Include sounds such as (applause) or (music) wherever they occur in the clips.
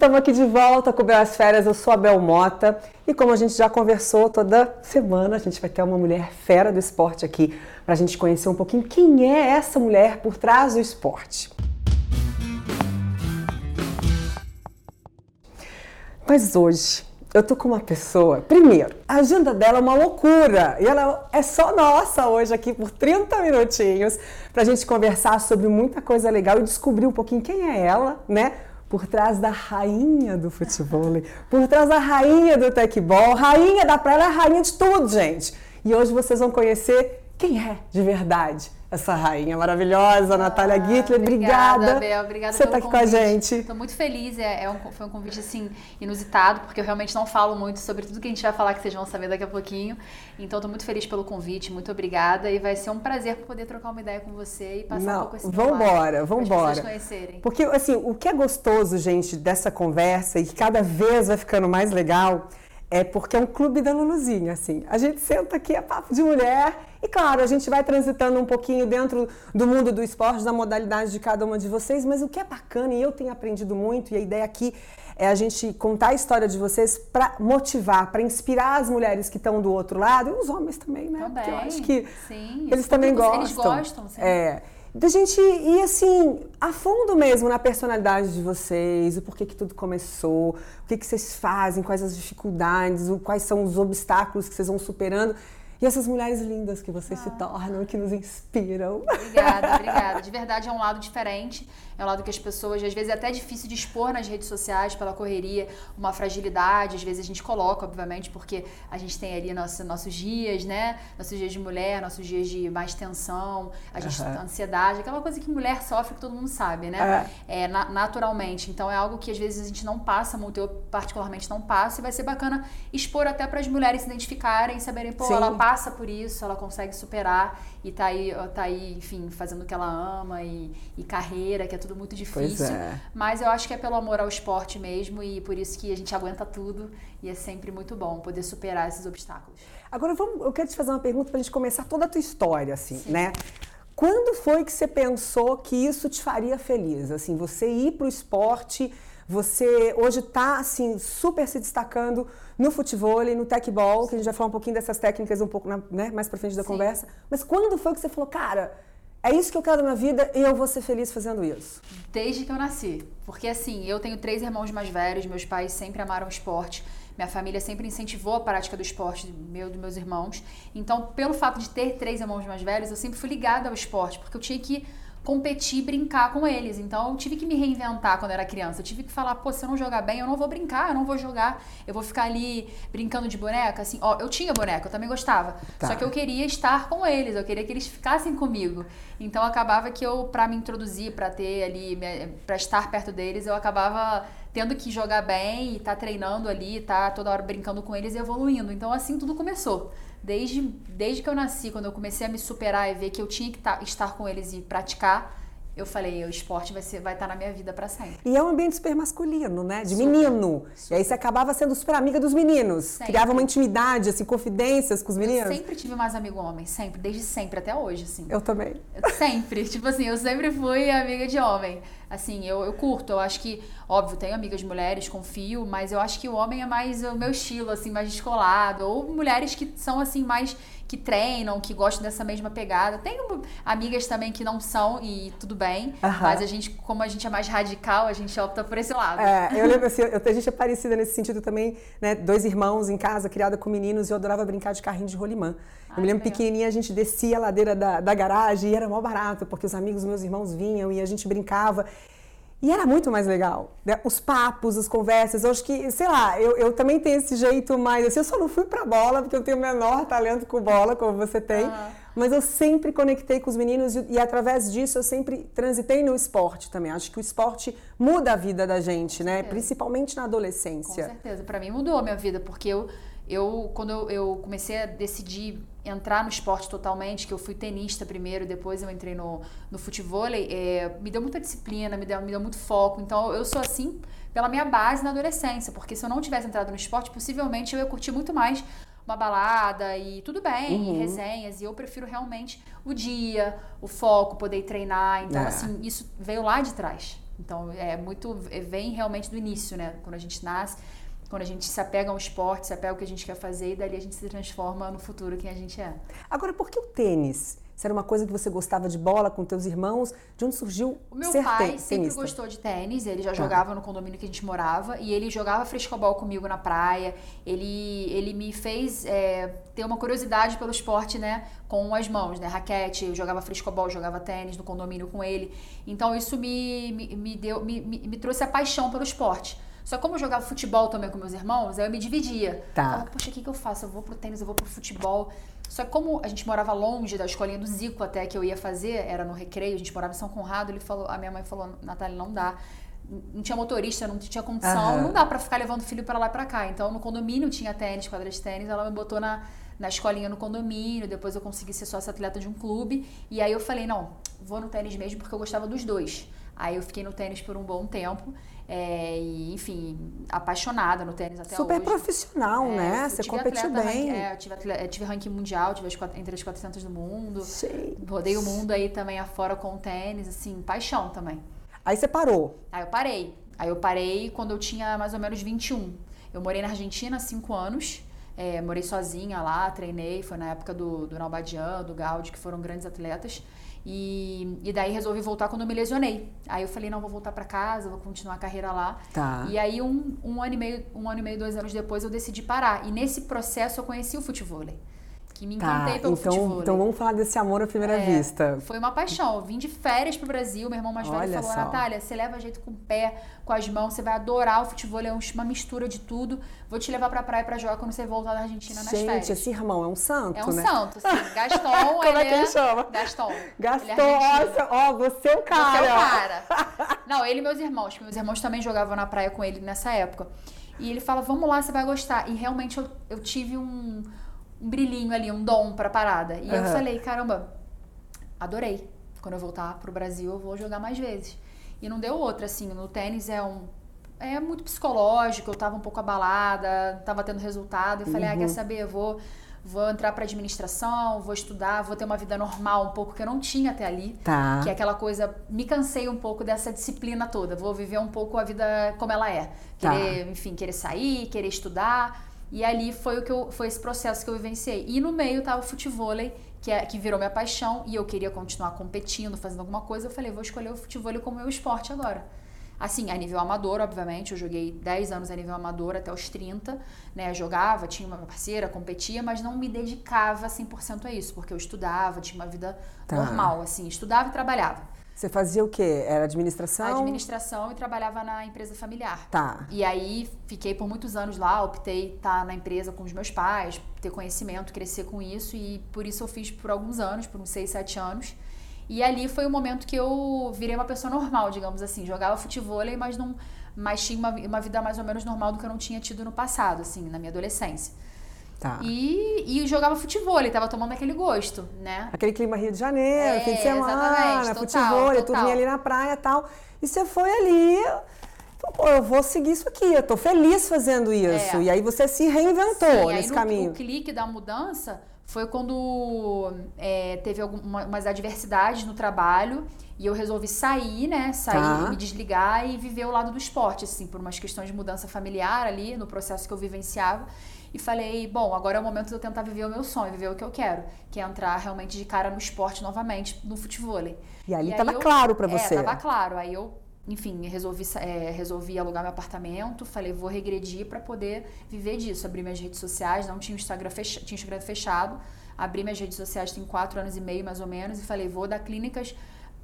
Estamos aqui de volta com Belas Férias, eu sou a Bel Mota e como a gente já conversou toda semana, a gente vai ter uma mulher fera do esporte aqui para a gente conhecer um pouquinho quem é essa mulher por trás do esporte. Mas hoje eu tô com uma pessoa. Primeiro, a agenda dela é uma loucura e ela é só nossa hoje aqui por 30 minutinhos para a gente conversar sobre muita coisa legal e descobrir um pouquinho quem é ela, né? Por trás da rainha do futebol, por trás da rainha do tecbol, rainha da praia, rainha de tudo, gente. E hoje vocês vão conhecer quem é de verdade essa rainha maravilhosa, ah, Natália Gittler. Obrigada. Obrigada, Bel. Obrigada Você está aqui convite. com a gente. Estou muito feliz. É, é um, foi um convite, assim, inusitado, porque eu realmente não falo muito sobre tudo que a gente vai falar, que vocês vão saber daqui a pouquinho. Então, estou muito feliz pelo convite. Muito obrigada. E vai ser um prazer poder trocar uma ideia com você e passar não, um pouco esse Vambora, vambora. Conhecerem. Porque, assim, o que é gostoso, gente, dessa conversa e que cada vez vai ficando mais legal é porque é um clube da Luluzinha, assim. A gente senta aqui, é papo de mulher, e claro, a gente vai transitando um pouquinho dentro do mundo do esporte, da modalidade de cada uma de vocês, mas o que é bacana, e eu tenho aprendido muito, e a ideia aqui é a gente contar a história de vocês para motivar, para inspirar as mulheres que estão do outro lado, e os homens também, né? Também, Porque eu acho que sim. eles também gostam. Eles gostam, sim. É da gente ir assim, a fundo mesmo na personalidade de vocês, o porquê que tudo começou, o que, que vocês fazem, quais as dificuldades, quais são os obstáculos que vocês vão superando. E essas mulheres lindas que vocês ah. se tornam, que nos inspiram. Obrigada, (laughs) obrigada. De verdade é um lado diferente. É um lado que as pessoas, às vezes é até difícil de expor nas redes sociais pela correria, uma fragilidade. Às vezes a gente coloca, obviamente, porque a gente tem ali nosso, nossos dias, né? Nossos dias de mulher, nossos dias de mais tensão, a gente uhum. ansiedade, aquela coisa que mulher sofre que todo mundo sabe, né? É. é na, naturalmente. Então é algo que às vezes a gente não passa muito, eu particularmente não passo, e vai ser bacana expor até para as mulheres se identificarem, saberem, pô, Sim. ela passa por isso, ela consegue superar e tá aí, tá aí, enfim, fazendo o que ela ama e, e carreira, que é tudo muito difícil. É. Mas eu acho que é pelo amor ao esporte mesmo e por isso que a gente aguenta tudo e é sempre muito bom poder superar esses obstáculos. Agora vamos, eu quero te fazer uma pergunta para a gente começar toda a tua história, assim, Sim. né? Quando foi que você pensou que isso te faria feliz? Assim, você ir para o esporte, você hoje está assim super se destacando no futebol e no tecbol, que a gente vai falar um pouquinho dessas técnicas um pouco né, mais para frente da Sim. conversa. Mas quando foi que você falou, cara, é isso que eu quero na vida e eu vou ser feliz fazendo isso. Desde que eu nasci. Porque assim, eu tenho três irmãos mais velhos, meus pais sempre amaram o esporte. Minha família sempre incentivou a prática do esporte, meu dos meus irmãos. Então, pelo fato de ter três irmãos mais velhos, eu sempre fui ligada ao esporte, porque eu tinha que competir, brincar com eles. Então eu tive que me reinventar quando era criança. Eu tive que falar, pô, se eu não jogar bem, eu não vou brincar, eu não vou jogar. Eu vou ficar ali brincando de boneca, assim. Ó, eu tinha boneca, eu também gostava. Tá. Só que eu queria estar com eles, eu queria que eles ficassem comigo. Então acabava que eu, para me introduzir, para ter ali, para estar perto deles, eu acabava tendo que jogar bem e tá treinando ali, tá toda hora brincando com eles e evoluindo. Então assim tudo começou. Desde, desde que eu nasci, quando eu comecei a me superar e ver que eu tinha que tá, estar com eles e praticar, eu falei, o esporte vai, ser, vai estar tá na minha vida para sempre. E é um ambiente super masculino, né? De super, menino. Super. E aí você acabava sendo super amiga dos meninos. Sempre. Criava uma intimidade, assim, confidências com os meninos. Eu sempre tive mais amigo homem, sempre, desde sempre, até hoje, assim. Eu também. Eu sempre, (laughs) tipo assim, eu sempre fui amiga de homem. Assim, eu, eu curto, eu acho que, óbvio, tenho amigas mulheres, confio, mas eu acho que o homem é mais o meu estilo, assim, mais descolado. Ou mulheres que são, assim, mais que treinam, que gostam dessa mesma pegada. Tenho amigas também que não são e tudo bem, mas a gente, como a gente é mais radical, a gente opta por esse lado. É, eu lembro assim, eu, a gente é parecida nesse sentido também, né? Dois irmãos em casa, criada com meninos, e eu adorava brincar de carrinho de rolimã. Eu me lembro pequenininha, a gente descia a ladeira da, da garagem e era mó barato, porque os amigos meus irmãos vinham e a gente brincava. E era muito mais legal. Né? Os papos, as conversas. Eu acho que, sei lá, eu, eu também tenho esse jeito mais. Assim, eu só não fui pra bola, porque eu tenho o menor talento com bola, como você tem. Mas eu sempre conectei com os meninos e, e, através disso eu sempre transitei no esporte também. Acho que o esporte muda a vida da gente, né? Principalmente na adolescência. Com certeza. Para mim mudou a minha vida, porque eu eu quando eu, eu, comecei a decidir entrar no esporte totalmente, que eu fui tenista primeiro, depois eu entrei no, no futebol, é, me deu muita disciplina, me deu, me deu muito foco. Então eu sou assim pela minha base na adolescência, porque se eu não tivesse entrado no esporte, possivelmente eu ia curtir muito mais uma balada e tudo bem, uhum. resenhas, e eu prefiro realmente o dia, o foco, poder treinar. Então, é. assim, isso veio lá de trás. Então, é muito. Vem realmente do início, né? Quando a gente nasce, quando a gente se apega ao esporte, se apega ao que a gente quer fazer, e dali a gente se transforma no futuro quem a gente é. Agora, por que o tênis? Se era uma coisa que você gostava de bola com teus irmãos, de onde surgiu O meu pai ten- sempre tenista? gostou de tênis, ele já Tá. jogava no condomínio que a gente morava e ele jogava frescobol comigo na praia. Ele, ele me fez é, ter uma curiosidade pelo esporte, né? Com as mãos, né? Raquete, eu jogava frescobol, jogava tênis no condomínio com ele. Então isso me, me, me deu, me, me, me trouxe a paixão pelo esporte. Só como eu jogava futebol também com meus irmãos, aí eu me dividia. Tá. Falava, poxa, o que, que eu faço? Eu vou pro tênis, eu vou pro futebol. Só que como a gente morava longe da escolinha do Zico até que eu ia fazer, era no recreio, a gente morava em São Conrado, ele falou, a minha mãe falou, Natália, não dá. Não tinha motorista, não tinha condição, Aham. não dá pra ficar levando o filho pra lá e pra cá. Então no condomínio tinha tênis, quadra de tênis, ela me botou na, na escolinha no condomínio, depois eu consegui ser sócia atleta de um clube. E aí eu falei, não, vou no tênis mesmo porque eu gostava dos dois. Aí eu fiquei no tênis por um bom tempo. É, e, enfim, apaixonada no tênis até Super hoje. profissional, É, né? Você competiu atleta bem. ranking- é, eu tive, atle- eu tive ranking mundial, tive as entre as 400 do mundo. Gente. Rodei o mundo aí também afora com o tênis, assim, paixão também. Aí você parou. Aí eu parei. Aí eu parei quando eu tinha mais ou menos 21. Eu morei na Argentina há cinco anos. É, morei sozinha lá, treinei. Foi na época do, do Nalbadian, do Gaudi, que foram grandes atletas. E, e daí resolvi voltar quando eu me lesionei. Aí eu falei, não, vou voltar pra casa, vou continuar a carreira lá. Tá. E aí, um, um ano e meio, um ano e meio, dois anos depois, eu decidi parar. E nesse processo eu conheci o futevôlei. Que me encantei Tá, pelo então, futevôlei. então vamos falar desse amor à primeira É, vista. Foi uma paixão. Eu vim de férias pro Brasil, meu irmão mais velho Olha falou: só. Natália, você leva jeito com o pé, com as mãos, você vai adorar o futebol, é um- uma mistura de tudo. Vou te levar pra praia pra jogar quando você voltar da Argentina nas Gente, férias. esse irmão é um santo, é um né? santo, assim. (laughs) Gaston, Como é que ele chama? Gaston. Ele é argentino. nossa, ó, você é o cara. Você é o cara. (laughs) Não, ele e meus irmãos. Meus irmãos também jogavam na praia com ele nessa época. E ele fala, vamos lá, você vai gostar. E realmente eu, eu tive um, um brilhinho ali, um dom pra parada. E eu Aham. falei, caramba, adorei. Quando eu voltar pro Brasil, eu vou jogar mais vezes. E não deu outra, assim. No tênis é um... É muito psicológico, eu tava um pouco abalada, tava tendo resultado. Eu falei, ah, Uhum. quer saber, eu vou... Vou entrar pra administração, vou estudar, vou ter uma vida normal um pouco que eu não tinha até ali. Tá. Que é aquela coisa, me cansei um pouco dessa disciplina toda. Vou viver um pouco a vida como ela é. Tá. Querer, enfim, querer sair, querer estudar. E ali foi o que eu, foi esse processo que eu vivenciei. E no meio tava o futevôlei, que, é, que virou minha paixão, e eu queria continuar competindo, fazendo alguma coisa. Eu falei, vou escolher o futevôlei como meu esporte agora. Assim, a nível amador, obviamente, eu joguei 10 anos a nível amador até os 30, né? Jogava, tinha uma parceira, competia, mas não me dedicava 100% a isso, porque eu estudava, tinha uma vida Tá. normal, assim, estudava e trabalhava. Você fazia o quê? Era administração? Administração e trabalhava na empresa familiar. Tá. E aí fiquei por muitos anos lá, optei estar na empresa com os meus pais, ter conhecimento, crescer com isso e por isso eu fiz por alguns anos, por uns 6, 7 anos. E ali foi o momento que eu virei uma pessoa normal, digamos assim. Jogava futevôlei, mas não mas tinha uma, uma vida mais ou menos normal do que eu não tinha tido no passado, assim, na minha adolescência. Tá. E, e jogava futevôlei, tava tomando aquele gosto, né? Aquele clima Rio de Janeiro, É, fim de semana, exatamente, total, futebol, turminha ali na praia e tal. E você foi ali, falou, pô, eu vou seguir isso aqui, eu tô feliz fazendo isso. É. E aí você se reinventou Sim, nesse no- caminho. O clique da mudança foi quando é, teve algumas adversidades no trabalho e eu resolvi sair, né? Sair, Tá. me desligar e viver o lado do esporte, assim, por umas questões de mudança familiar ali, no processo que eu vivenciava. E falei, bom, agora é o momento de eu tentar viver o meu sonho, viver o que eu quero, que é entrar realmente de cara no esporte novamente, no futevôlei. E ali aí tava eu- claro pra É, você. tava claro. Aí eu, enfim, resolvi, é, resolvi alugar meu apartamento. Falei, vou regredir para poder viver disso. Abri minhas redes sociais, não tinha o Instagram, fecha, tinha o Instagram fechado. Abri minhas redes sociais tem quatro anos e meio, mais ou menos. E falei, vou dar clínicas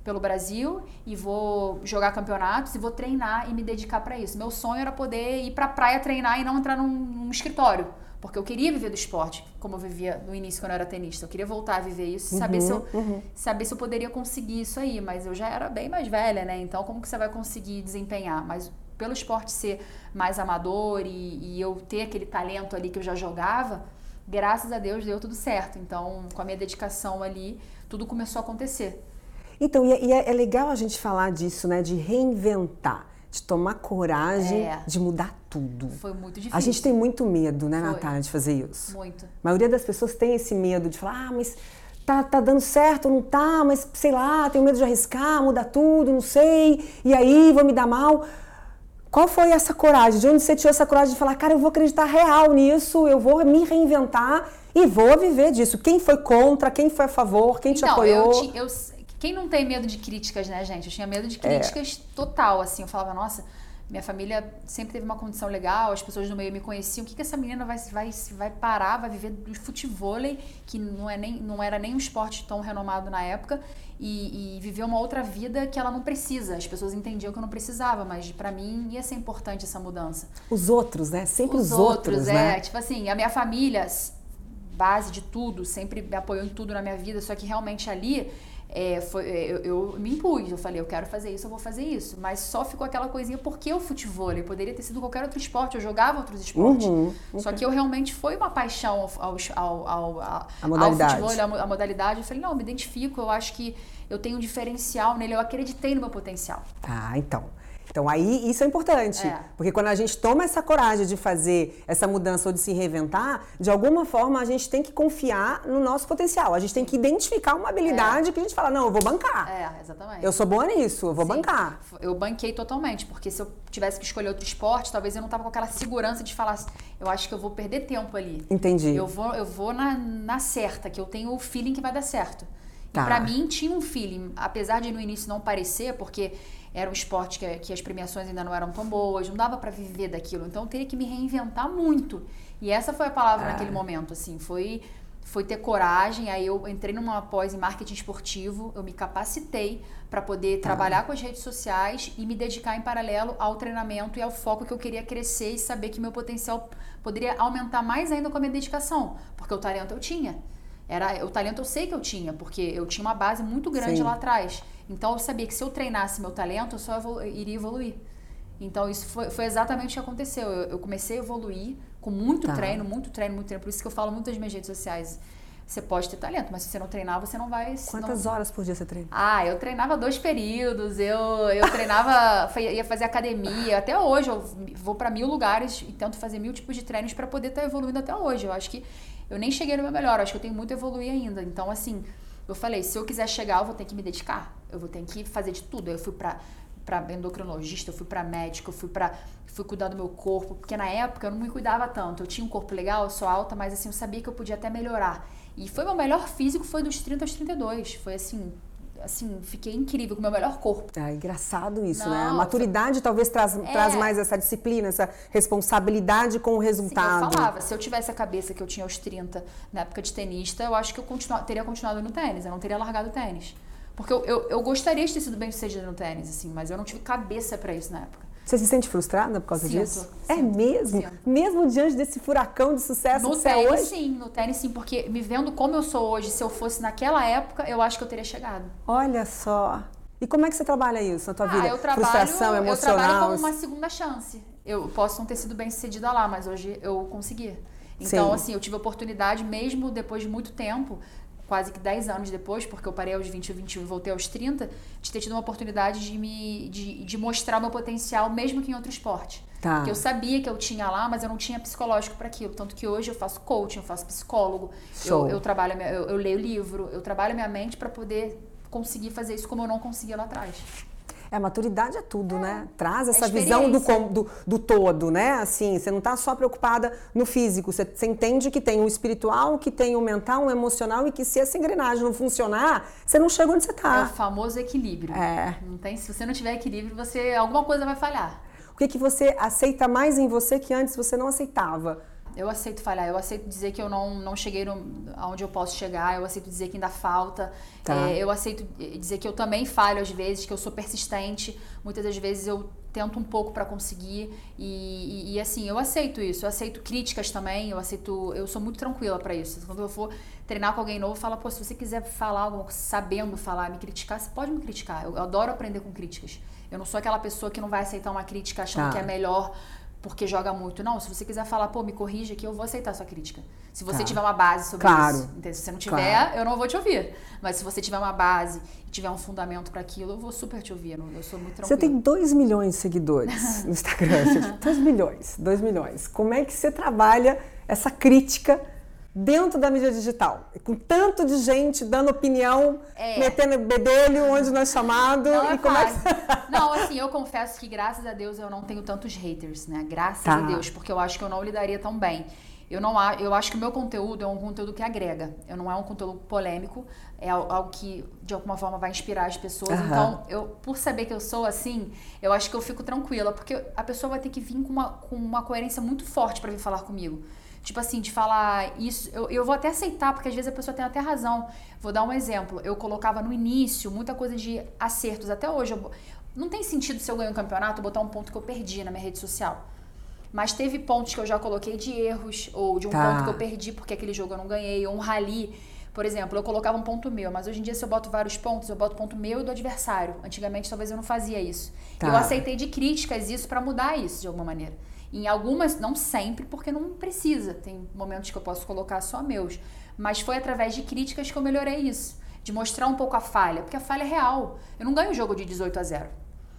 pelo Brasil e vou jogar campeonatos e vou treinar e me dedicar para isso. Meu sonho era poder ir pra praia treinar e não entrar num, num escritório. Porque eu queria viver do esporte, como eu vivia no início quando eu era tenista. Eu queria voltar a viver isso e saber se eu Uhum, saber se eu poderia conseguir isso aí, mas eu já era bem mais velha, né? Então, como que você vai conseguir desempenhar? Mas pelo esporte ser mais amador e, e eu ter aquele talento ali que eu já jogava, graças a Deus deu tudo certo. Então, com a minha dedicação ali, tudo começou a acontecer. Então, e é, e é- é legal a gente falar disso, né? De reinventar, de tomar coragem, É. de mudar tudo. Foi muito difícil. A gente tem muito medo, né, Foi. Natália, de fazer isso. muito. A maioria das pessoas tem esse medo de falar, ah, mas tá, tá dando certo, não tá, mas sei lá, tenho medo de arriscar, mudar tudo, não sei, e aí vou me dar mal. Qual foi essa coragem? De onde você tirou essa coragem de falar, cara, eu vou acreditar real nisso, eu vou me reinventar e vou viver disso? Quem foi contra, quem foi a favor, quem então, te apoiou? Eu, eu, quem não tem medo de críticas, né, gente? Eu tinha medo de críticas é. total, assim. Eu falava, nossa, minha família sempre teve uma condição legal, as pessoas no meio me conheciam. O que, que essa menina vai, vai, vai parar, vai viver do futebol, que não, é nem, não era nem um esporte tão renomado na época, e, e viver uma outra vida que ela não precisa. As pessoas entendiam que eu não precisava, mas para mim ia ser importante essa mudança. Os outros, né? Sempre os, os outros, outros, é. Né? Tipo assim, a minha família, base de tudo, sempre me apoiou em tudo na minha vida, só que realmente ali é, foi, é, eu, eu, me impus, eu falei, eu quero fazer isso, eu vou fazer isso. Mas só ficou aquela coisinha, porque o futebol? Poderia ter sido qualquer outro esporte, eu jogava outros esportes. Uhum, Só que eu realmente foi uma paixão ao, ao, ao, ao, a modalidade. ao futebol, a, a modalidade. Eu falei, não, eu me identifico, eu acho que eu tenho um diferencial nele, eu acreditei no meu potencial. Ah, então. Então aí isso é importante, é. porque quando a gente toma essa coragem de fazer essa mudança ou de se reinventar, de alguma forma a gente tem que confiar no nosso potencial. A gente tem que identificar uma habilidade é. que a gente fala, não, eu vou bancar. É, exatamente. Eu sou boa nisso, eu vou Sim. bancar. Eu banquei totalmente, porque se eu tivesse que escolher outro esporte, talvez eu não tava com aquela segurança de falar, eu acho que eu vou perder tempo ali. Entendi. Eu vou, eu vou na, na certa, que eu tenho o feeling que vai dar certo. Tá. E pra mim tinha um feeling, apesar de no início não parecer, porque era um esporte que, que as premiações ainda não eram tão boas, não dava para viver daquilo. Então eu teria que me reinventar muito. E essa foi a palavra ah. naquele momento, assim, foi foi ter coragem. Aí eu entrei numa pós em marketing esportivo, eu me capacitei para poder tá. trabalhar com as redes sociais e me dedicar em paralelo ao treinamento e ao foco que eu queria crescer e saber que meu potencial poderia aumentar mais ainda com a minha dedicação, porque o talento eu tinha. Era o talento eu sei que eu tinha, porque eu tinha uma base muito grande Sim. lá atrás. Então eu sabia que se eu treinasse meu talento, eu só evolu iria evoluir. Então isso foi, foi, exatamente o que aconteceu. Eu, eu comecei a evoluir com muito tá. treino, muito treino, muito treino. Por isso que eu falo muito nas minhas redes sociais. Você pode ter talento, mas se você não treinar, você não vai. Quantas não... horas por dia você treina? Ah, eu treinava dois períodos, eu, eu treinava, (laughs) ia fazer academia. Até hoje eu vou para mil lugares e tento fazer mil tipos de treinos para poder estar tá evoluindo até hoje. Eu acho que eu nem cheguei no meu melhor, eu acho que eu tenho muito a evoluir ainda. Então, assim, eu falei, se eu quiser chegar, eu vou ter que me dedicar. Eu vou ter que fazer de tudo. Eu fui pra, pra endocrinologista, eu fui pra médico, eu fui pra. fui cuidar do meu corpo. Porque na época eu não me cuidava tanto. Eu tinha um corpo legal, eu sou alta, mas assim, eu sabia que eu podia até melhorar. E foi meu melhor físico, foi dos 30 aos 32. Foi assim, assim, fiquei incrível, com o meu melhor corpo. É engraçado isso, Não, né? A maturidade foi... talvez traz, é. traz mais essa disciplina, essa responsabilidade com o resultado. Sim, eu falava, se eu tivesse a cabeça que eu tinha aos 30, na época de tenista, eu acho que eu continu... teria continuado no tênis, eu não teria largado o tênis. Porque eu, eu, eu gostaria de ter sido bem sucedida no tênis, assim, mas eu não tive cabeça para isso na época. Você se sente frustrada por causa sinto, disso? Sinto, é mesmo? Sinto. Mesmo diante desse furacão de sucesso no que você tênis, é hoje? sim, no tênis sim, porque me vendo como eu sou hoje, se eu fosse naquela época, eu acho que eu teria chegado. Olha só. E como é que você trabalha isso na tua ah, vida? Eu trabalho, Frustração emocional? Eu trabalho como uma segunda chance. Eu posso não ter sido bem sucedida lá, mas hoje eu consegui. Então, sim. assim, eu tive a oportunidade, mesmo depois de muito tempo, quase que 10 anos depois, porque eu parei aos 20 e 21 e voltei aos 30, de ter tido uma oportunidade de me de, de mostrar meu potencial, mesmo que em outro esporte. Tá. Porque eu sabia que eu tinha lá, mas eu não tinha psicológico para aquilo. Tanto que hoje eu faço coaching, eu faço psicólogo, eu, eu, trabalho, eu, eu leio livro, eu trabalho a minha mente para poder conseguir fazer isso como eu não conseguia lá atrás. É, maturidade é tudo, é. né? Traz essa visão do, do, do, todo, né? Assim, você não está só preocupada no físico, você, você, entende que tem o espiritual, que tem o mental, o emocional e que se essa engrenagem não funcionar, você não chega onde você está. É o famoso equilíbrio. É. Não tem, se você não tiver equilíbrio, você alguma coisa vai falhar. O que, que você aceita mais em você que antes você não aceitava? Eu aceito falhar, eu aceito dizer que eu não, não cheguei no, aonde eu posso chegar, eu aceito dizer que ainda falta, tá. é, eu aceito dizer que eu também falho às vezes, que eu sou persistente, muitas das vezes eu tento um pouco para conseguir e, e, e, assim, eu aceito isso, eu aceito críticas também, eu aceito, eu sou muito tranquila para isso. Quando eu for treinar com alguém novo, fala, pô, se você quiser falar algo, sabendo falar, me criticar, você pode me criticar. Eu, eu adoro aprender com críticas. Eu não sou aquela pessoa que não vai aceitar uma crítica achando tá. que é melhor porque joga muito. Não, se você quiser falar, pô, me corrija aqui, eu vou aceitar a sua crítica. Se você tiver uma base sobre claro. isso. Entende? Se você não tiver, claro. eu não vou te ouvir. Mas se você tiver uma base e tiver um fundamento para aquilo, eu vou super te ouvir. Eu sou muito tranquila. Você tem 2 milhões de seguidores no Instagram. (laughs) 2 milhões, 2 milhões. Como é que você trabalha essa crítica dentro da mídia digital. Com tanto de gente dando opinião, é. metendo bedelho onde não é chamado. Não é e fácil. é que... (laughs) não, assim, eu confesso que graças a Deus eu não tenho tantos haters, né? Graças tá. a Deus, porque eu acho que eu não lidaria tão bem. Eu não eu acho que o meu conteúdo é um conteúdo que agrega. Eu não é um conteúdo polêmico, é algo que de alguma forma vai inspirar as pessoas. Uhum. Então, eu por saber que eu sou assim, eu acho que eu fico tranquila, porque a pessoa vai ter que vir com uma, com uma coerência muito forte para vir falar comigo. Tipo assim, de falar isso, eu, eu vou até aceitar, porque às vezes a pessoa tem até razão. Vou dar um exemplo. Eu colocava no início muita coisa de acertos. Até hoje, eu, não tem sentido se eu ganho um campeonato botar um ponto que eu perdi na minha rede social. Mas teve pontos que eu já coloquei de erros, ou de um tá. ponto que eu perdi porque aquele jogo eu não ganhei, ou um rally. Por exemplo, eu colocava um ponto meu, mas hoje em dia, se eu boto vários pontos, eu boto ponto meu e do adversário. Antigamente, talvez eu não fazia isso. Tá. Eu aceitei de críticas isso para mudar isso de alguma maneira. Em algumas, não sempre, porque não precisa. Tem momentos que eu posso colocar só meus. Mas foi através de críticas que eu melhorei isso. De mostrar um pouco a falha. Porque a falha é real. Eu não ganho o jogo de 18 a 0.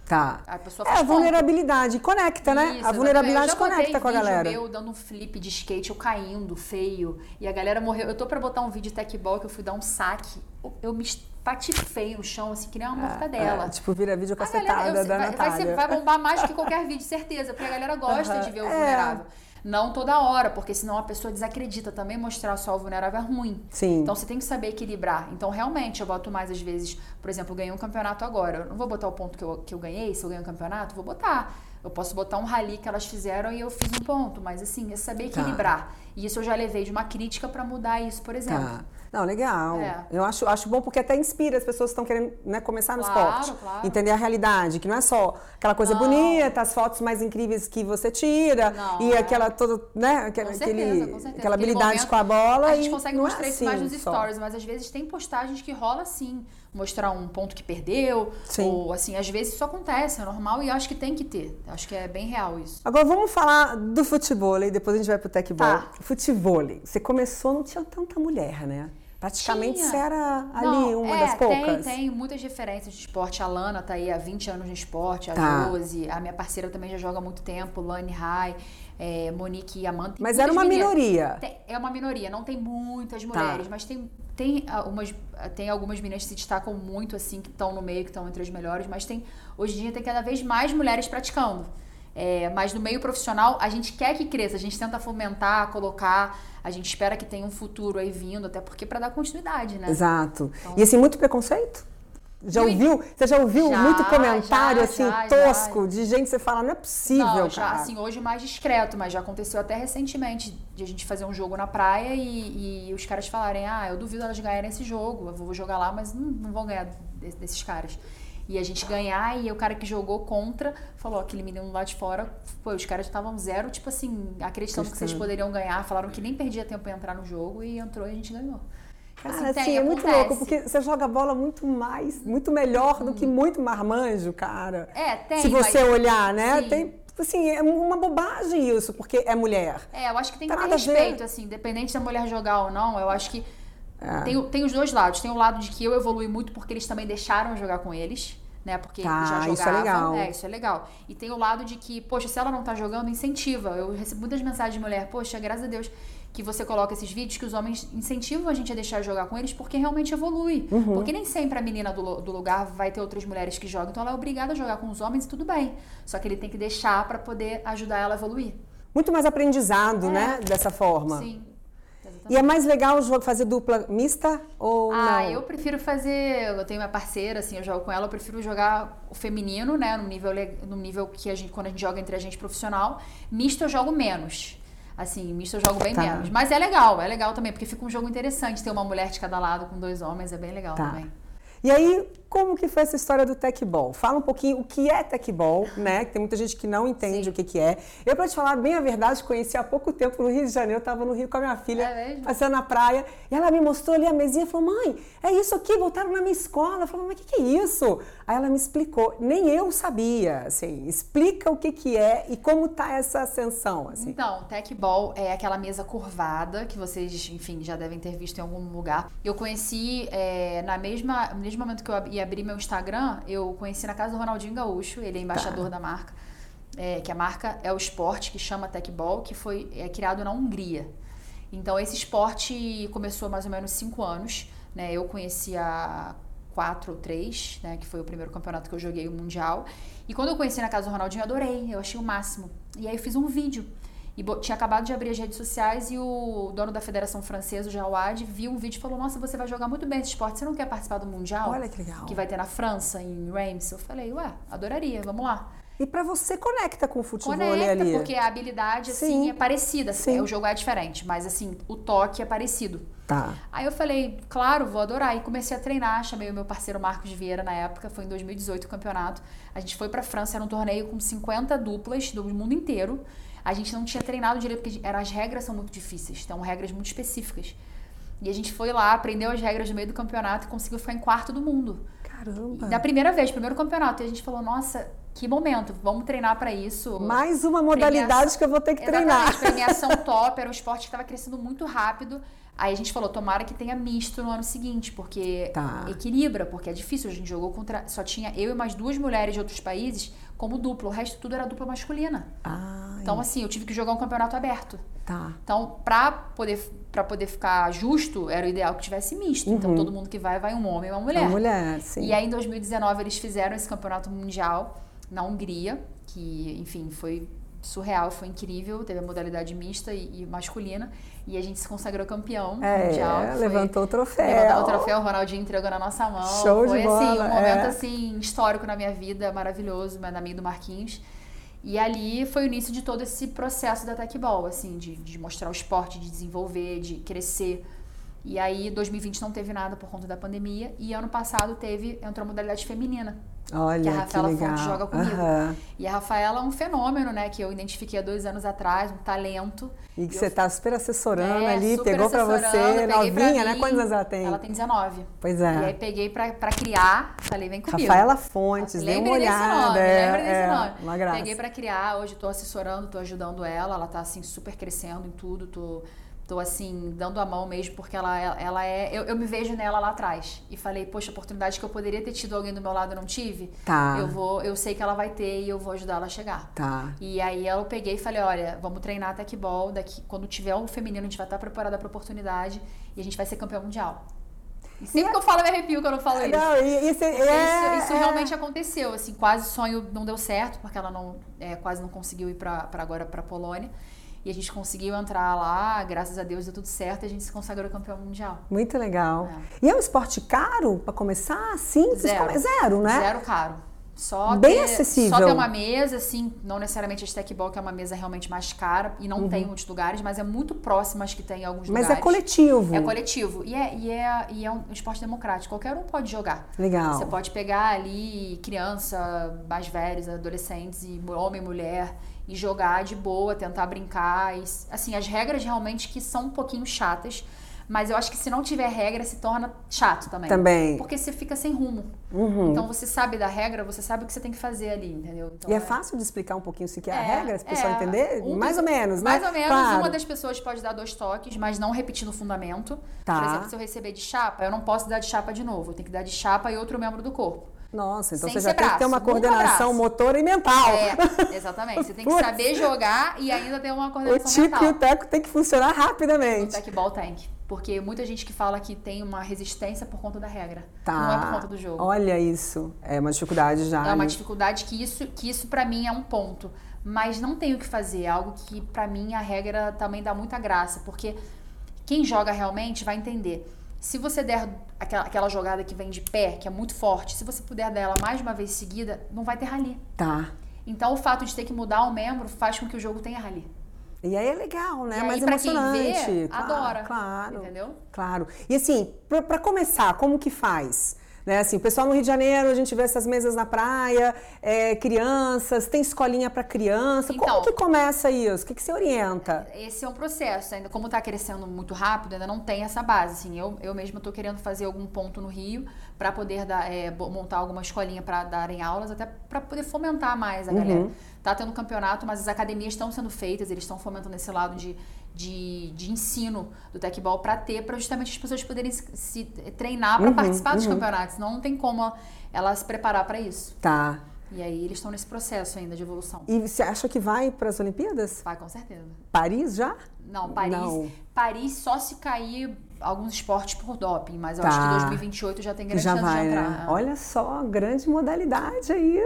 Tá. A pessoa é, a vulnerabilidade conecta, né? Isso, a vulnerabilidade conecta com a galera. Eu dando um flip de skate, eu caindo feio. E a galera morreu. Eu tô pra botar um vídeo de tech ball que eu fui dar um saque. Eu me patifei no chão, assim, que nem uma mortadela. É, é, tipo, vira vídeo cacetada da vai, Natália. Vai, ser, vai bombar mais do que qualquer (laughs) vídeo, certeza. Porque a galera gosta de ver o é. vulnerável. Não toda hora, porque senão a pessoa desacredita. Também mostrar só o vulnerável é ruim. Sim. Então você tem que saber equilibrar. Então, realmente, eu boto mais às vezes, por exemplo, eu ganhei um campeonato agora. Eu não vou botar o ponto que eu, que eu ganhei, se eu ganhei um campeonato, vou botar. Eu posso botar um rally que elas fizeram e eu fiz um ponto, mas assim, é saber tá. equilibrar. Tá. E isso eu já levei de uma crítica para mudar isso, por exemplo. Tá. Não, legal. É. Eu acho, acho bom porque até inspira as pessoas que estão querendo né, começar no claro, esporte. Claro. Entender a realidade, que não é só aquela coisa não. bonita, as fotos mais incríveis que você tira não, e é. aquela toda, né, aquela, com certeza, aquele, com aquela habilidade momento, com a bola. A gente consegue mostrar é isso mais nos assim stories, mas às vezes tem postagens que rola assim mostrar um ponto que perdeu. Sim. Ou assim, às vezes isso acontece, é normal e acho que tem que ter. Acho que é bem real isso. Agora vamos falar do futebol e depois a gente vai pro tech ball. Tá. Futebol. Você começou, não tinha tanta mulher, né? Praticamente tinha. você era ali não, uma é, das poucas. Tem, tem muitas referências de esporte. A Lana tá aí há 20 anos no esporte, a tá. Rose, a minha parceira também já joga há muito tempo, Lani Rai. É, Monique e Amanda. Mas era uma meninas. minoria. Tem, é uma minoria, não tem muitas tá. mulheres, tá. mas tem, tem, algumas, tem algumas meninas que se destacam muito, assim, que estão no meio, que estão entre as melhores, mas tem hoje em dia tem cada vez mais mulheres praticando. É, mas no meio profissional, a gente quer que cresça, a gente tenta fomentar, colocar, a gente espera que tenha um futuro aí vindo, até porque para dar continuidade, né? Exato. Então, e assim, muito preconceito? Já ouviu? Você já ouviu já, muito comentário já, assim já, tosco de gente que você fala, não é possível, não, já, cara. assim, hoje mais discreto, mas já aconteceu até recentemente de a gente fazer um jogo na praia e, e os caras falarem: "Ah, eu duvido elas ganharem esse jogo. Eu vou jogar lá, mas não, não vão ganhar desses caras" e a gente ganhar, e o cara que jogou contra falou, aquele menino lá de fora, pô, os caras estavam zero, tipo assim, acreditando que vocês poderiam ganhar, falaram que nem perdia tempo em entrar no jogo e entrou e a gente ganhou. Cara, assim, assim é muito louco, porque você joga bola muito mais, muito melhor do que uhum. muito marmanjo, cara. É, tem. Se você mas... olhar, né? Sim. Tem assim, é uma bobagem isso, porque é mulher. É, eu acho que tem que ter respeito, assim, independente da mulher jogar ou não, eu acho que é. tem, tem os dois lados. Tem o lado de que eu evolui muito porque eles também deixaram jogar com eles né? Porque tá, já jogavam. Isso é legal. É, isso é legal. E tem o lado de que, poxa, se ela não tá jogando, incentiva. Eu recebo muitas mensagens de mulher, poxa, graças a Deus que você coloca esses vídeos que os homens incentivam a gente a deixar jogar com eles porque realmente evolui. Uhum. Porque nem sempre a menina do, do lugar vai ter outras mulheres que jogam, então ela é obrigada a jogar com os homens e tudo bem. Só que ele tem que deixar para poder ajudar ela a evoluir. Muito mais aprendizado, é. né? Dessa forma. Sim. E é mais legal fazer dupla mista ou ah, não? Eu prefiro fazer. Eu tenho minha parceira, assim, eu jogo com ela, eu prefiro jogar o feminino, né? No nível, no nível que a gente, quando a gente joga entre a gente profissional. Misto eu jogo menos. Assim, misto eu jogo bem tá. menos. Mas é legal, é legal também, porque fica um jogo interessante ter uma mulher de cada lado com dois homens, é bem legal tá. também. E aí, como que foi essa história do tech ball? Fala um pouquinho o que é tech ball, né? Que tem muita gente que não entende Sim. o que, que é. Eu, para te falar bem a verdade, conheci há pouco tempo no Rio de Janeiro. Eu tava no Rio com a minha filha, é passando na praia. E ela me mostrou ali a mesinha e falou: mãe, é isso aqui, voltaram na minha escola. Eu falei, mas o que, que é isso? Aí ela me explicou. Nem eu sabia, assim. Explica o que, que é e como tá essa ascensão, assim. Então, tech ball é aquela mesa curvada que vocês, enfim, já devem ter visto em algum lugar. Eu conheci é, na mesma, no mesmo momento que eu ia abrir meu Instagram, eu conheci na casa do Ronaldinho Gaúcho, ele é embaixador tá. da marca. É, que a marca é o esporte que chama Techball, que foi é, criado na Hungria. Então esse esporte começou há mais ou menos cinco anos. Né? Eu conheci há quatro ou três, né? Que foi o primeiro campeonato que eu joguei o Mundial. E quando eu conheci na casa do Ronaldinho, eu adorei, eu achei o máximo. E aí eu fiz um vídeo. E tinha acabado de abrir as redes sociais e o dono da Federação Francesa, o Jawad, viu um vídeo e falou: Nossa, você vai jogar muito bem esse esporte, você não quer participar do Mundial? Olha que legal. Que vai ter na França, em Reims. Eu falei: Ué, adoraria, vamos lá. E para você conecta com o futebol conecta, ali. porque a habilidade assim Sim. é parecida, assim, o jogo é diferente, mas assim, o toque é parecido. Tá. Aí eu falei, claro, vou adorar. E comecei a treinar, chamei o meu parceiro Marcos Vieira na época, foi em 2018 o campeonato. A gente foi para França, era um torneio com 50 duplas do mundo inteiro. A gente não tinha treinado direito, porque eram, as regras são muito difíceis, são regras muito específicas. E a gente foi lá, aprendeu as regras no meio do campeonato e conseguiu ficar em quarto do mundo. Caramba! Da primeira vez, primeiro campeonato. E a gente falou, nossa, que momento, vamos treinar para isso. Mais uma modalidade premiação, que eu vou ter que treinar. (laughs) Premiação top, era um esporte que estava crescendo muito rápido. Aí a gente falou, tomara que tenha misto no ano seguinte, porque tá. equilibra, porque é difícil. A gente jogou contra. Só tinha eu e mais duas mulheres de outros países como duplo. O resto tudo era dupla masculina. Ah, então, assim, eu tive que jogar um campeonato aberto. Tá. Então, pra poder, pra poder ficar justo, era o ideal que tivesse misto. Então, uhum. Então, todo mundo que vai, vai um homem e uma mulher. Uma mulher, sim. E aí, em 2019, eles fizeram esse campeonato mundial na Hungria, que, enfim, foi surreal, foi incrível. Teve a modalidade mista e, e masculina. E a gente se consagrou campeão é, mundial. levantou o troféu. Levantou o troféu, o Ronaldinho entregou na nossa mão. Show foi de assim, bola, um momento é. assim, histórico na minha vida, maravilhoso, na minha do Marquinhos. E ali foi o início de todo esse processo da Tecball, assim, de, de mostrar o esporte, de desenvolver, de crescer. E aí, 2020 não teve nada por conta da pandemia. E ano passado teve, entrou a modalidade feminina. Olha, que a Rafaela que legal. Fonte joga comigo. Uhum. E a Rafaela é um fenômeno, né? Que eu identifiquei há dois anos atrás, um talento. E que você está super assessorando é, ali, super pegou para você, novinha, né? Quantos anos ela tem? Ela tem 19. Pois é. E aí peguei para criar, falei, vem comigo. Rafaela Fontes, dê uma olhada. Nome, é, lembra desse é, nome. Uma graça. Peguei para criar, hoje estou assessorando, estou ajudando ela, ela está assim super crescendo em tudo, tô tô assim, dando a mão mesmo, porque ela, ela é. Eu, eu me vejo nela lá atrás. E falei, poxa, oportunidade que eu poderia ter tido alguém do meu lado não tive. Tá. Eu vou, eu sei que ela vai ter e eu vou ajudar ela a chegar. Tá. E aí eu peguei e falei, olha, vamos treinar tecbol, daqui, quando tiver um feminino, a gente vai estar preparada para oportunidade e a gente vai ser campeão mundial. E sempre e que eu falo, eu me arrepio quando eu falo isso. Não, isso, é, isso, isso é... realmente aconteceu, assim, quase sonho não deu certo, porque ela não, é, quase não conseguiu ir para agora para Polônia. E a gente conseguiu entrar lá, graças a Deus deu tudo certo e a gente se consagrou campeão mundial. Muito legal. É. E é um esporte caro para começar? Sim, zero. zero, né? Zero caro. Só Bem ter, acessível. Só ter uma mesa, assim, não necessariamente a Stackball, que é uma mesa realmente mais cara e não uhum. tem em muitos lugares, mas é muito próxima às que tem em alguns mas lugares. Mas é coletivo. É coletivo. E é, e, é, e é um esporte democrático. Qualquer um pode jogar. Legal. Você pode pegar ali criança, mais velhos, adolescentes, e homem mulher e jogar de boa, tentar brincar. E, assim, as regras realmente que são um pouquinho chatas. Mas eu acho que se não tiver regra, se torna chato também. Também. Porque você fica sem rumo. Uhum. Então você sabe da regra, você sabe o que você tem que fazer ali, entendeu? Então, e é, é, fácil de explicar um pouquinho se que é, a regra, as pessoas é, entender? Um mais dos, ou menos, né? Mais ou menos. Claro. Uma das pessoas pode dar dois toques, mas não repetir no fundamento. Tá. Por exemplo, se eu receber de chapa, eu não posso dar de chapa de novo. Eu tenho que dar de chapa e outro membro do corpo. Nossa, então você já braço, tem que ter uma coordenação motora e mental. É, (laughs) exatamente. Você tem que saber jogar e ainda ter uma coordenação mental. O tipo e o teco tem que funcionar rapidamente. O tecball tem. Porque muita gente que fala que tem uma resistência por conta da regra. Tá. Não é por conta do jogo. Olha isso. É uma dificuldade já. É uma dificuldade que isso, que isso para mim é um ponto. Mas não tem o que fazer. É algo que para mim a regra também dá muita graça. Porque quem joga realmente vai entender. Se você der aquela, aquela jogada que vem de pé, que é muito forte, se você puder dar ela mais uma vez seguida, não vai ter rali. Tá. Então o fato de ter que mudar o membro faz com que o jogo tenha rali. E aí é legal, né? E Mais aí, emocionante. Quem vê, claro, adora. Claro. Entendeu? Claro. E assim, para começar, como que faz? Né? Assim, o pessoal no Rio de Janeiro, a gente vê essas mesas na praia, é, crianças, tem escolinha para criança. Então, como que começa isso? O que, que você orienta? Esse é um processo. Ainda como está crescendo muito rápido, ainda não tem essa base. Assim, eu, eu mesma estou querendo fazer algum ponto no Rio para poder dar, é, montar alguma escolinha para darem aulas, até para poder fomentar mais a Uhum. galera. Tá tendo campeonato, mas as academias estão sendo feitas, eles estão fomentando esse lado de, de, de ensino do tecbol para ter, para justamente as pessoas poderem se, se treinar para Uhum, participar dos uhum. campeonatos. Senão não tem como ela se preparar para isso. Tá. E aí eles estão nesse processo ainda de evolução. E você acha que vai para as Olimpíadas? Vai, com certeza. Paris já? Não, Paris, Não. Paris só se cair alguns esportes por doping, mas eu Tá. acho que 2028 já tem grande já chance vai, de entrar. né? Olha só, grande modalidade aí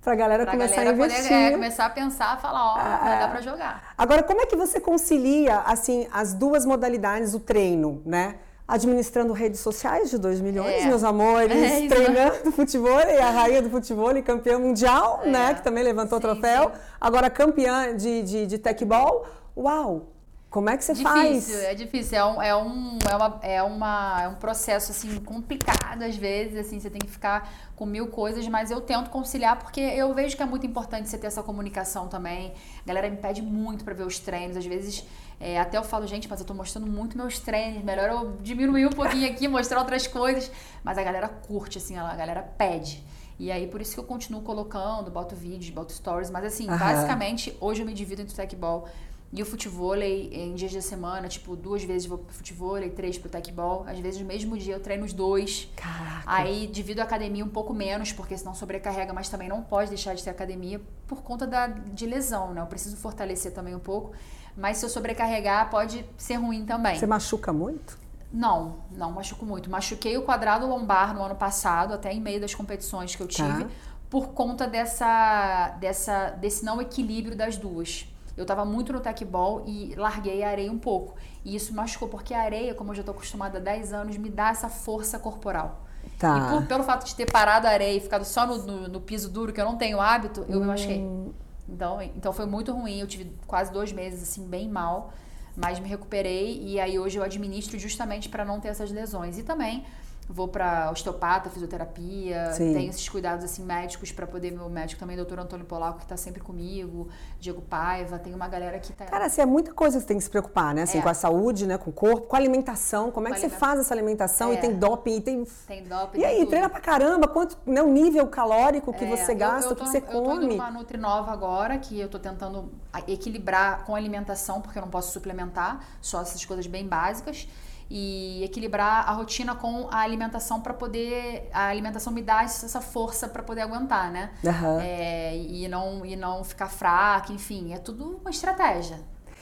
pra galera pra começar galera a investir. poder é, começar a pensar, falar, ó, É. dá pra jogar. Agora, como é que você concilia assim as duas modalidades do treino, né? Administrando redes sociais de 2 milhões, É. meus amores, (laughs) É, treinando (laughs) futebol, a rainha do futebol, campeã mundial, É. né? Que também levantou o Sim, troféu. sim. Agora campeã de, de, de tecbol. Uau! Como é que você Difícil, faz? é difícil. É um, é, um, é, uma, é, uma, é um processo, assim, complicado às vezes, assim, você tem que ficar com mil coisas, mas eu tento conciliar porque eu vejo que é muito importante você ter essa comunicação também. A galera me pede muito pra ver os treinos, às vezes é, até eu falo, gente, mas eu tô mostrando muito meus treinos, melhor eu diminuir um pouquinho aqui, mostrar outras coisas, mas a galera curte, assim, a galera pede. E aí, por isso que eu continuo colocando, boto vídeos, boto stories, mas assim, Aham. basicamente, hoje eu me divido entre o tecbol e o futevôlei em dias da semana, tipo, duas vezes vou pro futevôlei, três pro tecbol. Às vezes no mesmo dia eu treino os dois. Caraca. Aí divido a academia um pouco menos, porque senão sobrecarrega, mas também não pode deixar de ter academia por conta da, de lesão, né? Eu preciso fortalecer também um pouco. Mas se eu sobrecarregar, pode ser ruim também. Você machuca muito? Não, não machuco muito. Machuquei o quadrado lombar no ano passado, até em meio das competições que eu tive, Tá. por conta dessa, dessa, desse não equilíbrio das duas. Eu tava muito no tecbol e larguei a areia um pouco. E isso machucou, porque a areia, como eu já tô acostumada há 10 anos, me dá essa força corporal. Tá. E por- pelo fato de ter parado a areia e ficado só no, no- no piso duro, que eu não tenho hábito, eu me machuquei. Hum. Então, então foi muito ruim. Eu tive quase dois meses assim, bem mal. Mas me recuperei e aí hoje eu administro justamente para não ter essas lesões. E também vou para osteopata, fisioterapia, Sim. tenho esses cuidados assim médicos para poder meu médico também, doutor Antônio Polaco, que tá sempre comigo, Diego Paiva, tem uma galera que tá Cara, assim, é muita coisa que você tem que se preocupar, né? Assim, É. com a saúde, né? Com o corpo, com a alimentação. Como é Com que você faz essa alimentação? E É. tem doping, e tem... tem doping, E tem aí, tudo. treina pra caramba, quanto, né, o nível calórico que É, você eu- gasta, eu o que tô- você Eu tô indo come. numa Nutrinova agora, que eu tô tentando equilibrar com a alimentação, porque eu não posso suplementar, só essas coisas bem básicas. E equilibrar a rotina com a alimentação para poder. A alimentação me dá essa força para poder aguentar, né? Aham. É, e, não, e não ficar fraca, enfim, é tudo uma estratégia.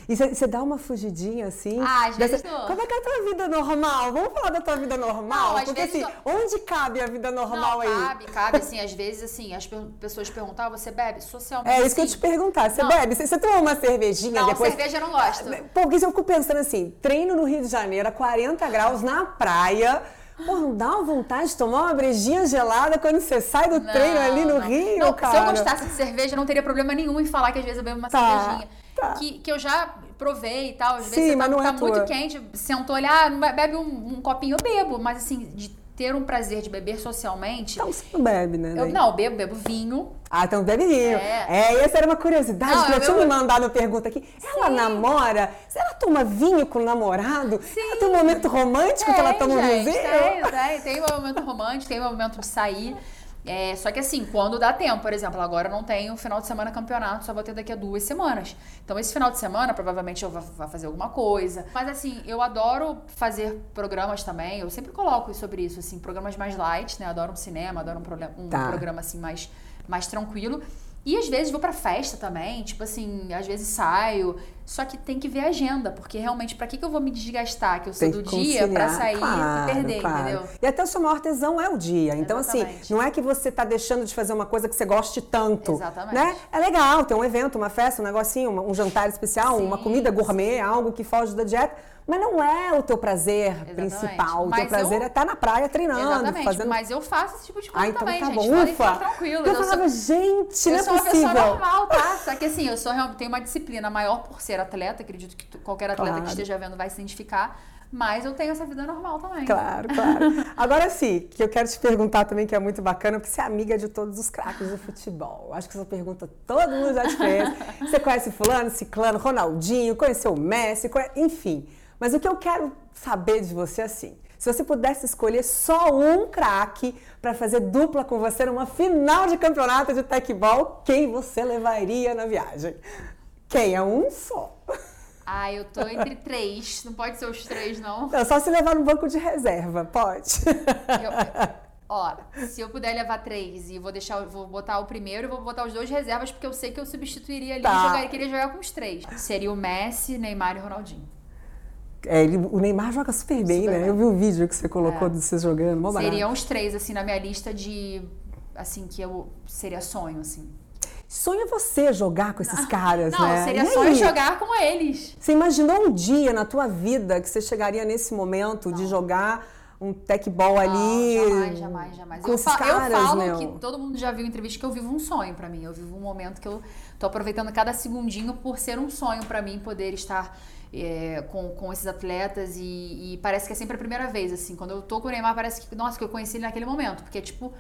E você- dá uma fugidinha assim? Ah, às vezes. Como é que é a tua vida normal? Vamos falar da tua vida normal? Não, Porque assim, onde cabe a vida normal não, aí? cabe, cabe, assim, às vezes, assim, as pe- pessoas perguntam, ah, você bebe? Socialmente, É isso que eu sim. te perguntar. Você Não. bebe? Você, você toma uma cervejinha Não, depois? cerveja eu não gosto. Pô, porque eu fico pensando assim, treino no Rio de Janeiro a 40 graus na praia. Pô, não dá uma vontade de tomar uma brejinha gelada quando você sai do treino ali no não. Rio, Não, cara? Se eu gostasse de cerveja, não teria problema nenhum em falar que às vezes eu bebo uma Tá, cervejinha. tá. Que, que eu já provei e tal. Às Sim, vezes você mas tá, não é tá muito quente, sentou ali, ah, não be- bebe um, um copinho, eu bebo. Mas assim, de ter um prazer de beber socialmente. Então você não bebe, né? eu, não, bebo, bebo vinho. Ah, então bebe vinho. É. É, essa era uma curiosidade Não, que eu eu- tinha me mandado uma pergunta aqui. Ela namora? Ela toma vinho com o namorado? Ela tem um momento romântico que ela toma um gente, vinhozinho? Tem, tem, tem um momento romântico, tem um momento de sair. É, só que assim, quando dá tempo, por exemplo, agora eu não tenho final de semana campeonato, só vou ter daqui a duas semanas. Então, esse final de semana, provavelmente eu vou, vou fazer alguma coisa. Mas assim, eu adoro fazer programas também. Eu sempre coloco sobre isso, assim, programas mais light, né? Adoro um cinema, adoro um, prole- um Tá. programa assim mais, mais tranquilo. E às vezes vou pra festa também, tipo assim, às vezes saio. Só que tem que ver a agenda, porque realmente, pra que, que eu vou me desgastar, que eu sou Tem do dia, pra conciliar, sair claro, e perder, claro. entendeu? E até o seu maior tesão é o dia. Então, assim, não é que você tá deixando de fazer uma coisa que você goste tanto. Exatamente. Né? É legal ter um evento, uma festa, um negocinho, um jantar especial, Sim, uma comida gourmet, algo que foge da dieta. Mas não é o teu prazer Exatamente. principal. O teu Mas prazer eu- é estar na praia treinando, Exatamente, fazendo. mas eu faço esse tipo de coisa Ah, então também, tá gente. bom. Ufa! ficar tranquilos. Eu Eu falava, sou, gente, eu não é sou uma pessoa possível. normal, tá? Só que assim, eu sou real- tenho uma disciplina maior por ser atleta, acredito que tu- qualquer atleta Claro. que esteja vendo vai se identificar, mas eu tenho essa vida normal também. Claro, claro. (laughs) Agora sim, que eu quero te perguntar também, que é muito bacana, porque você é amiga de todos os craques do futebol. Acho que essa pergunta todo mundo já te fez. Você conhece fulano, ciclano, Ronaldinho, conheceu o Messi, conhe- enfim. Mas o que eu quero saber de você é assim, se você pudesse escolher só um craque para fazer dupla com você numa final de campeonato de tecbol, quem você levaria na viagem? Quem? É um só. Ah, eu tô entre três. Não pode ser os três, não. Não, só se levar no banco de reserva, pode. Eu- Ó, se eu puder levar três e vou deixar, vou botar o primeiro e vou botar os dois reservas, porque eu sei que eu substituiria ali Tá. e jogaria, queria jogar com os três. Seria o Messi, Neymar e Ronaldinho. É, ele- o Neymar joga super bem, Super né? bem. Eu vi o vídeo que você colocou É. de você jogando, mó. Seriam os três, assim, na minha lista de. Assim, que eu. Seria sonho, assim. Sonha você jogar com esses caras, Não, né? seria E sonho jogar com eles. Você imaginou um dia na tua vida que você chegaria nesse momento de jogar um tech ball ali? Não, jamais, jamais, jamais. Com eu, esses fa- eu caras, falo meu? que todo mundo já viu em entrevista que eu vivo um sonho pra mim. Eu vivo um momento que eu tô aproveitando cada segundinho por ser um sonho pra mim poder estar é, com, com esses atletas e, e parece que é sempre a primeira vez, assim. Quando eu tô com o Neymar, parece que, nossa, que eu conheci ele naquele momento. Porque, tipo,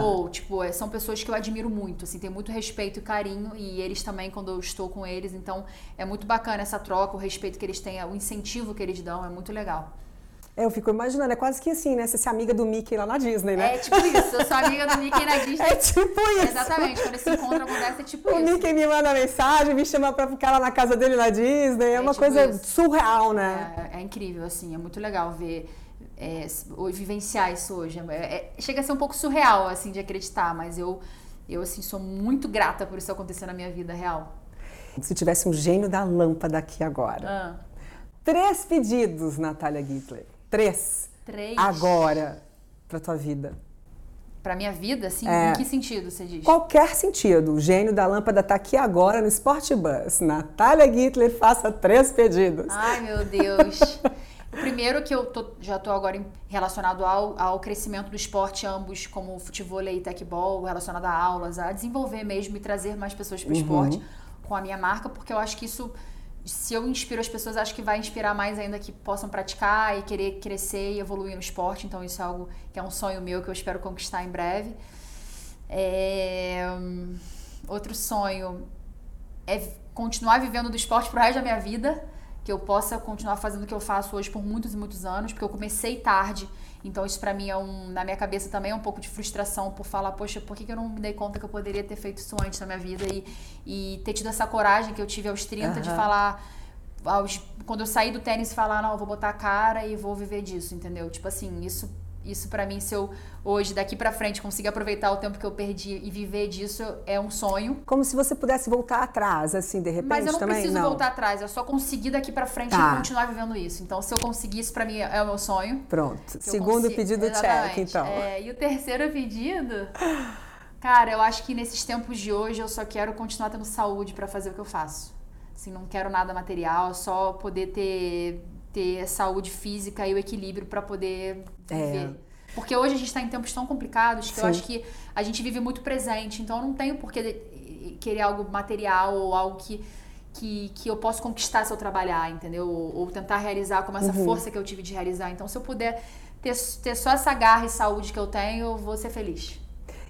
uou, tipo, é, são pessoas que eu admiro muito, assim, tem muito respeito e carinho e eles também quando eu estou com eles. Então, é muito bacana essa troca, o respeito que eles têm, o incentivo que eles dão, é muito legal. É, eu fico imaginando, é quase que assim, né? Você ser amiga do Mickey lá na Disney, né? É tipo isso, eu sou amiga do Mickey na (laughs) Disney. É tipo isso. Exatamente, quando esse encontro acontece é tipo O isso. Mickey me manda mensagem, me chama pra ficar lá na casa dele na Disney. É, É uma tipo coisa isso. surreal, né? É, é incrível, assim, é muito legal ver, é, vivenciar isso hoje. É- é- chega a ser um pouco surreal, assim, de acreditar, mas eu, eu assim, sou muito grata por isso acontecer na minha vida real. Se tivesse um gênio da lâmpada aqui agora. Ah, Três pedidos, Natália Gittler. Três. três. Agora, pra tua vida. Pra minha vida, assim, É. em que sentido você diz? Qualquer sentido. O gênio da lâmpada tá aqui agora no Sport Bus. Natália Gittler, faça três pedidos. Ai, meu Deus. O primeiro que eu tô- já tô agora relacionado ao, ao crescimento do esporte, ambos como futebol e tecbol, relacionado a aulas, a desenvolver mesmo e trazer mais pessoas para o esporte com a minha marca, porque eu acho que isso, se eu inspiro as pessoas, acho que vai inspirar mais ainda que possam praticar e querer crescer e evoluir no esporte. Então isso é algo que é um sonho meu que eu espero conquistar em breve. É, Outro sonho é continuar vivendo do esporte pro resto da minha vida, que eu possa continuar fazendo o que eu faço hoje por muitos e muitos anos, porque eu comecei tarde, então isso pra mim é um, na minha cabeça também é um pouco de frustração por falar, poxa, por que, que eu não me dei conta que eu poderia ter feito isso antes na minha vida e, e ter tido essa coragem que eu tive aos 30 de Aham. falar aos- quando eu saí do tênis falar, não, eu vou botar a cara e vou viver disso, entendeu? Tipo assim, isso isso para mim se eu hoje daqui pra frente conseguir aproveitar o tempo que eu perdi e viver disso é um sonho. Como se você pudesse voltar atrás, assim, de repente Mas eu não também? preciso não. voltar atrás, eu só conseguir daqui pra frente Tá. e continuar vivendo isso. Então, se eu conseguir isso, pra mim é o meu sonho. Pronto. Segundo consigo- pedido check, Exatamente. então. É, e o terceiro pedido, cara, eu acho que nesses tempos de hoje eu só quero continuar tendo saúde pra fazer o que eu faço. Assim, não quero nada material, só poder ter, ter saúde física e o equilíbrio pra poder viver. Porque hoje a gente tá em tempos tão complicados que eu É. Sim. acho que a gente vive muito presente, então eu não tenho por que querer algo material ou algo que, que, que eu posso conquistar se eu trabalhar, entendeu? Ou, ou tentar realizar com essa Uhum. força que eu tive de realizar. Então, se eu puder ter, ter só essa garra e saúde que eu tenho, eu vou ser feliz.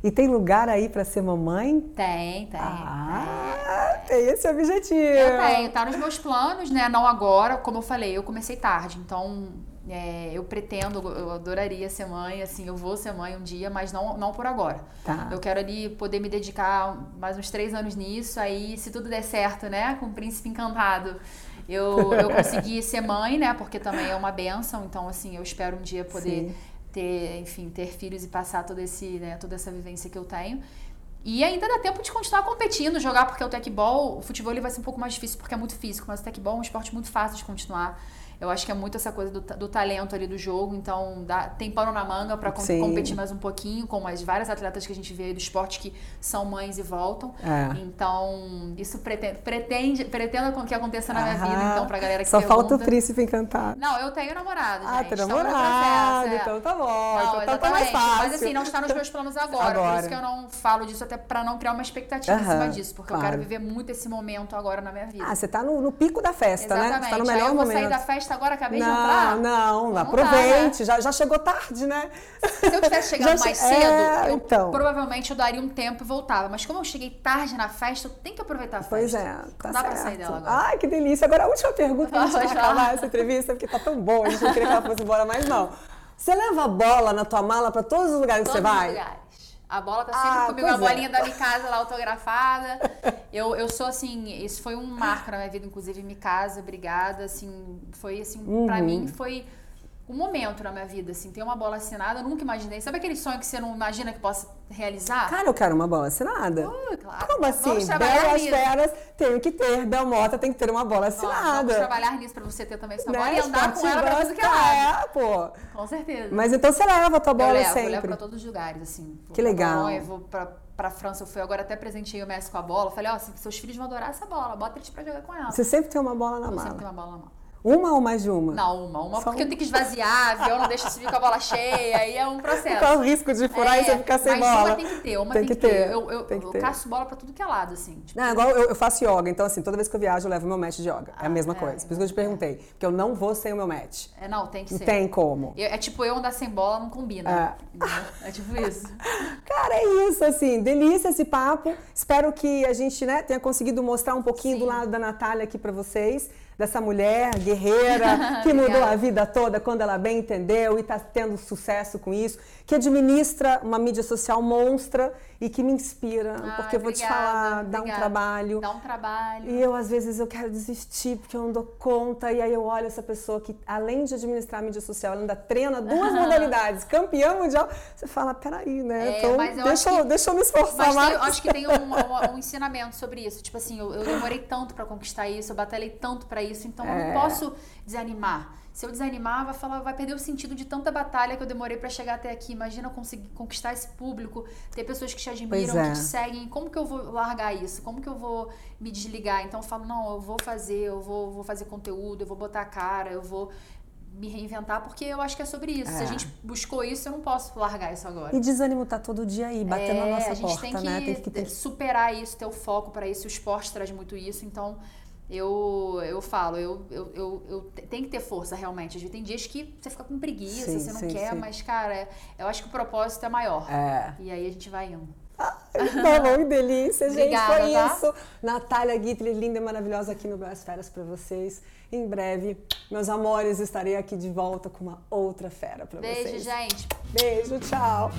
E tem lugar aí pra ser mamãe? Tem, tem. Ah, tem esse objetivo. Eu tenho, tá nos meus planos, né? Não agora, como eu falei, eu comecei tarde, então é, eu pretendo, eu adoraria ser mãe, assim, eu vou ser mãe um dia, mas não, não por agora. Tá. Eu quero ali poder me dedicar mais uns três anos nisso, aí se tudo der certo, né? Com o príncipe encantado. Eu, eu consegui ser mãe, né? Porque também é uma benção, então assim, eu espero um dia poder Sim. ter, enfim, ter filhos e passar todo esse, né, toda essa vivência que eu tenho. E ainda dá tempo de continuar competindo, jogar, porque o tecbol, o futebol ele vai ser um pouco mais difícil porque é muito físico, mas o tecbol é um esporte muito fácil de continuar. Eu acho que é muito essa coisa do, do talento ali do jogo, então dá, tem pano na manga pra com- competir mais um pouquinho, com as várias atletas que a gente vê aí do esporte que são mães e voltam. É. Então, isso pretende, pretende, pretendo com que aconteça na minha vida, então, pra galera que Só pergunta. falta o príncipe encantado. Não, eu tenho namorado, Ah, tem no namorado, é. então tá bom. Não, então tá, tá mais fácil. Mas assim, não está nos meus planos agora. Por Agora. isso que eu não falo disso, até pra não criar uma expectativa em Aham, cima disso. Porque eu claro. quero viver muito esse momento agora na minha vida. Ah, você tá no, no pico da festa, né? Exatamente. Você tá no Aí melhor eu vou momento. sair da festa agora, acabei de não, entrar. não, Não aproveite. dá, já, já chegou tarde, né? Se eu tivesse chegado (laughs) mais che- cedo, é, eu então. provavelmente eu daria um tempo e voltava. Mas como eu cheguei tarde na festa, eu tenho que aproveitar a festa. Pois é, tá Não dá certo. pra sair dela agora. Ai, que delícia. Agora, a última pergunta pra (laughs) gente acabar essa entrevista, porque tá tão boa, a gente não queria que ela fosse embora mais, não. Você leva a bola na tua mala pra todos os lugares que Todos você os vai? lugares. A bola tá sempre Ah, comigo, a é. bolinha da minha casa lá autografada. Eu, eu sou assim, isso foi um marco na minha vida, inclusive casa, obrigada, assim, foi assim, pra Uhum. mim foi um momento na minha vida, assim, ter uma bola assinada, eu nunca imaginei. Sabe aquele sonho que você não imagina que possa realizar? Cara, eu quero uma bola assinada. Uh, claro. Como assim? Vamos trabalhar Belas feras, tenho que ter. Belmota tem que ter uma bola Ó, Vamos assinada. trabalhar nisso pra você ter também essa Né? bola e andar com ela pra fazer que ela. É, pô. Com certeza. Mas então você leva a tua eu bola levo, eu sempre. levo pra todos os lugares, assim. Vou Que legal. Bolonha, vou pra, pra França, eu fui agora até presenteei o Messi com a bola. Falei, ó, seus filhos vão adorar essa bola, bota eles pra jogar com ela. Você sempre tem uma bola na Eu mala. sempre tenho uma bola na mão. Uma ou mais de uma? Não, uma. Uma Só porque eu uma. tenho que esvaziar, avião não deixa subir com a bola cheia, aí é um processo. Qual o risco de furar e você ficar sem mas bola? uma tem que ter, uma Tem tem, que que ter. ter, Eu, eu, tem que eu ter. caço bola pra tudo que é lado, assim. Tipo, Não, igual eu, eu faço yoga, então assim, toda vez que eu viajo eu levo meu match de yoga. é a mesma é, coisa. Por isso que eu te perguntei. Porque eu não vou sem o meu match. é, não, tem que ser. tem como. Eu- é tipo eu andar sem bola, não combina. entendeu? É tipo isso. (laughs) Cara, é isso, assim, delícia esse papo. Espero que a gente, né, tenha conseguido mostrar um pouquinho do Sim. lado da Natália aqui pra vocês, dessa mulher guerreira que (laughs) mudou a vida toda quando ela bem entendeu e tá tendo sucesso com isso, que administra uma mídia social monstra e que me inspira, Ah, porque eu vou te obrigada, falar, dá um obrigada. trabalho. Dá um trabalho. E eu, às vezes, eu quero desistir porque eu não dou conta. E aí eu olho essa pessoa que, além de administrar a mídia social, ela ainda treina duas (laughs) modalidades, campeã mundial. Você fala, peraí, né? É, então, mas eu deixa, acho eu, que- deixa eu me esforçar Mas tem- mais. eu acho que tem um, um- um ensinamento sobre isso. Tipo assim, eu, eu demorei tanto pra conquistar isso, eu batalhei tanto pra isso, então eu É. não posso desanimar. Se eu desanimar, vai, falar, vai perder o sentido de tanta batalha que eu demorei pra chegar até aqui. Imagina eu conseguir conquistar esse público, ter pessoas que te admiram, é. que te seguem. Como que eu vou largar isso? Como que eu vou me desligar? Então eu falo, não, eu vou fazer, eu vou, vou fazer conteúdo, eu vou botar a cara, eu vou me reinventar, porque eu acho que é sobre isso. Se É. a gente buscou isso, eu não posso largar isso agora. E desânimo tá todo dia aí, batendo na É, nossa a gente porta, tem que, né? Tem que superar isso, ter o foco para isso. O esporte traz muito isso, então eu, eu falo, eu, eu, eu, eu te- tem que ter força realmente. Tem dias que você fica com preguiça, Sim, você não sim, quer, sim. mas, cara, eu acho que o propósito é maior. É. E aí a gente vai indo. Tá bom, que delícia, gente. Obrigada, Foi tá? isso. Natália Guitler, linda e maravilhosa aqui no Belas Feras pra vocês. Em breve, meus amores, estarei aqui de volta com uma outra fera pra Beijo, vocês. gente. Beijo, tchau.